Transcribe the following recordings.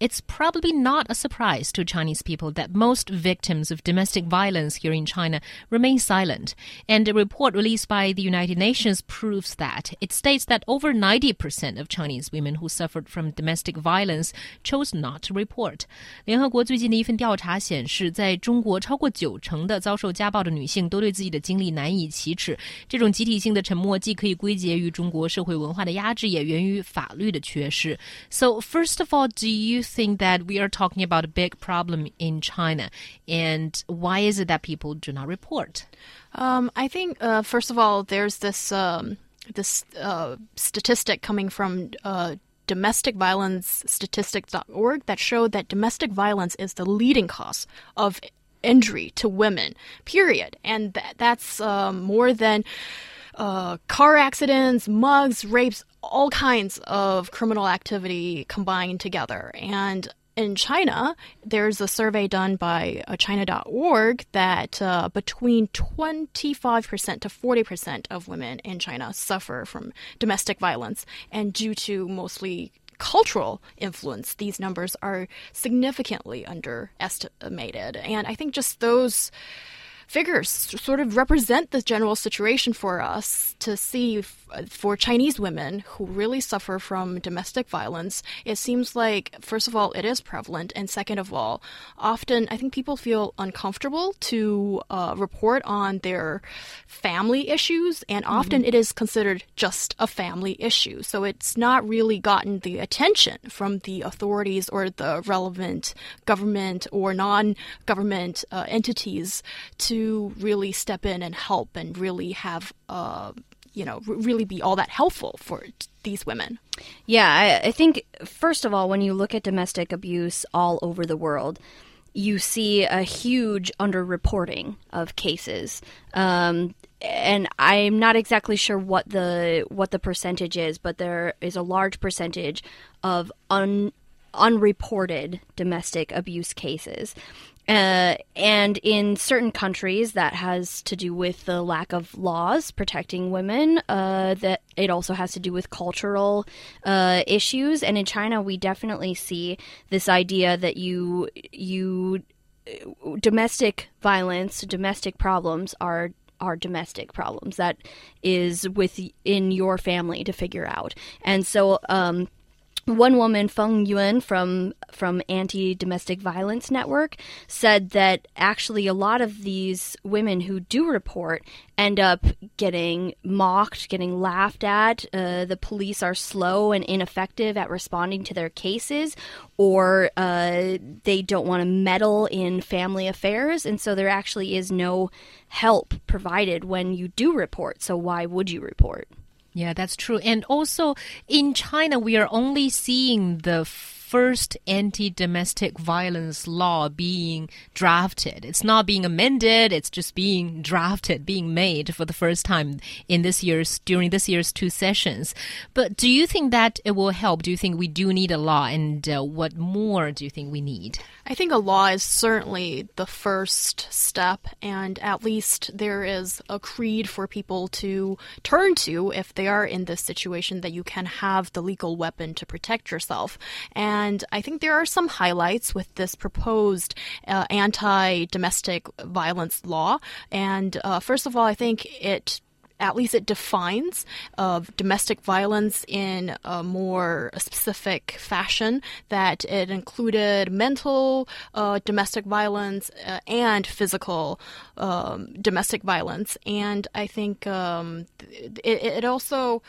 It's probably not a surprise to Chinese people that most victims of domestic violence here in China remain silent. And a report released by the United Nations proves that. It states that over 90% of Chinese women who suffered from domestic violence chose not to report. 联合国最近的一份调查显示，在中国，超过九成的遭受家暴的女性都对自己的经历难以启齿。这种集体性的沉默既可以归结于中国社会文化的压制，也源于法律的缺失。So first of all, do you think that we are talking about a big problem in China? And why is it that people do not report? Um, I think, uh, first of all, there's this um, this uh, statistic coming from uh, domesticviolencestatistics.org that showed that domestic violence is the leading cause of injury to women, period. And th- that's um, more than uh, car accidents, mugs, rapes, all kinds of criminal activity combined together. And in China, there's a survey done by uh, China.org that uh, between 25% to 40% of women in China suffer from domestic violence. And due to mostly cultural influence, these numbers are significantly underestimated. And I think just those figures sort of represent the general situation for us to see for Chinese women who really suffer from domestic violence. It seems like, first of all, it is prevalent, and second of all, often I think people feel uncomfortable to uh, report on their family issues, and often mm-hmm. it is considered just a family issue. So it's not really gotten the attention from the authorities or the relevant government or non government uh, entities to really step in and help and really have. Uh, you know, really be all that helpful for these women. Yeah, I, I think, first of all, when you look at domestic abuse all over the world, you see a huge underreporting of cases. Um, and I'm not exactly sure what the what the percentage is, but there is a large percentage of un, unreported domestic abuse cases. Uh, and in certain countries, that has to do with the lack of laws protecting women. Uh, that it also has to do with cultural uh, issues. And in China, we definitely see this idea that you you domestic violence, domestic problems are are domestic problems that is within your family to figure out. And so um, one woman, Feng Yuan from from Anti Domestic Violence Network, said that actually a lot of these women who do report end up getting mocked, getting laughed at. Uh, the police are slow and ineffective at responding to their cases, or uh, they don't want to meddle in family affairs, and so there actually is no help provided when you do report. So why would you report? Yeah, that's true. And also in China, we are only seeing the first anti domestic violence law being drafted. It's not being amended, it's just being drafted, being made for the first time in this year's during this year's two sessions. But do you think that it will help? Do you think we do need a law and uh, what more do you think we need? I think a law is certainly the first step and at least there is a creed for people to turn to if they are in this situation that you can have the legal weapon to protect yourself. And and I think there are some highlights with this proposed uh, anti domestic violence law. And uh, first of all, I think it at least it defines uh, domestic violence in a more specific fashion that it included mental uh, domestic violence uh, and physical um, domestic violence and i think um, it, it, also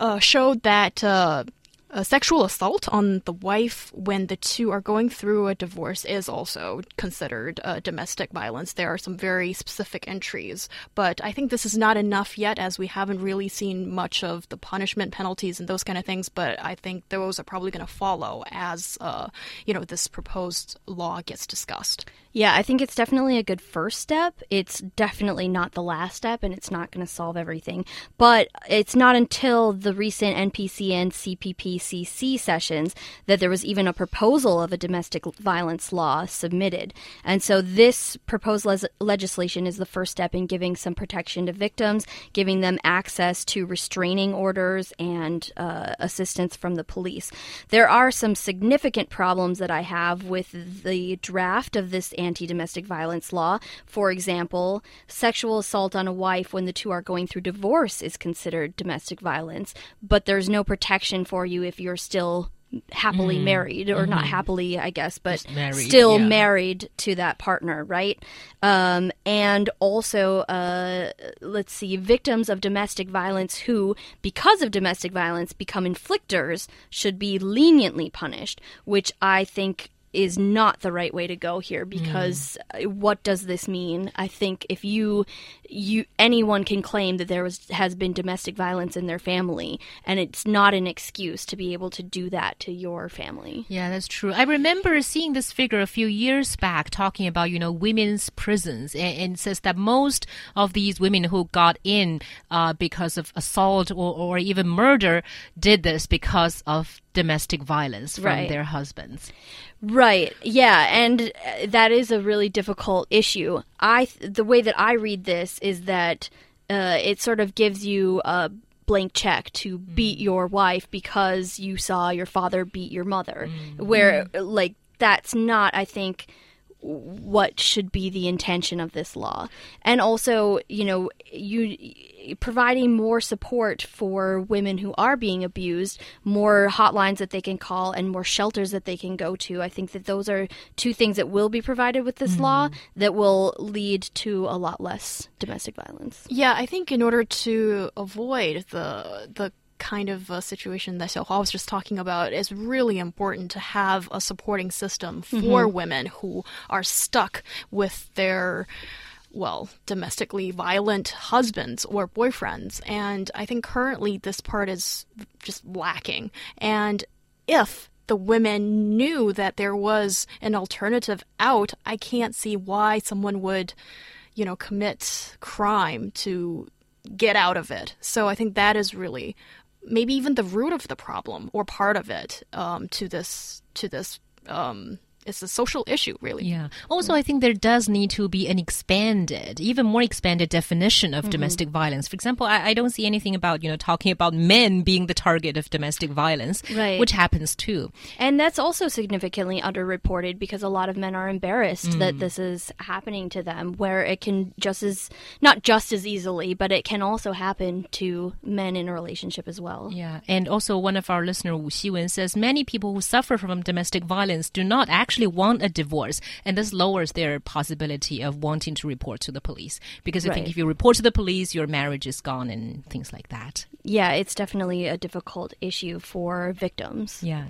uh, showed that uh, a sexual assault on the wife when the two are going through a divorce is also considered uh, domestic violence. There are some very specific entries, but I think this is not enough yet as we haven't really seen much of the punishment penalties and those kind of things, but I think those are probably going to follow as, uh, you know, this proposed law gets discussed. Yeah, I think it's definitely a good first step. It's definitely not the last step, and it's not going to solve everything. But it's not until the recent NPC and CPP IPCC sessions that there was even a proposal of a domestic violence law submitted. And so this proposed legislation is the first step in giving some protection to victims, giving them access to restraining orders and uh, assistance from the police. There are some significant problems that I have with the draft of this anti domestic violence law. For example, sexual assault on a wife when the two are going through divorce is considered domestic violence, but there's no protection for you if you're still happily Mm-hmm. married or not happily i guess but married, still yeah. married to that partner right um, and also uh, let's see victims of domestic violence who because of domestic violence become inflictors should be leniently punished which i think is not the right way to go here because uh, what does this mean? I think if you you anyone can claim that there was has been domestic violence in their family and it's not an excuse to be able to do that to your family. Yeah, that's true. I remember seeing this figure a few years back talking about, you know, women's prisons and, and says that most of these women who got in uh, because of assault or, or even murder did this because of domestic violence from Right. their husbands. Right. Yeah, and uh, that is a really difficult issue. I the way that I read this is that uh, it sort of gives you a blank check to beat your wife because you saw your father beat your mother. Where like that's not I think what should be the intention of this law. And also, you know, you providing more support for women who are being abused, more hotlines that they can call and more shelters that they can go to. I think that those are two things that will be provided with this law mm-hmm. that will lead to a lot less domestic violence. Yeah, I think in order to avoid the the kind of uh, situation that Xiaohua was just talking about, it's really important to have a supporting system for women who are stuck with their well, domestically violent husbands or boyfriends. And I think currently this part is just lacking. And if the women knew that there was an alternative out, I can't see why someone would, you know, commit crime to get out of it. So I think that is really maybe even the root of the problem or part of it um, to this to this um, it's a social issue really. Yeah. Also, I think there does need to be an expanded, even more expanded definition of mm-hmm. domestic violence. For example, I, I don't see anything about, you know, talking about men being the target of domestic violence, Right. which happens too. And that's also significantly underreported because a lot of men are embarrassed that mm. this is happening to them, where it can just as, not just as easily, but it can also happen to men in a relationship as well. Yeah, and also one of our listener Wu Xiwen says many people who suffer from domestic violence do not actually want a divorce, and this lowers their possibility of wanting to report to the police. Because I think if you report to the police, your marriage is gone and things like that. Yeah, it's definitely a difficult issue for victims. Yeah.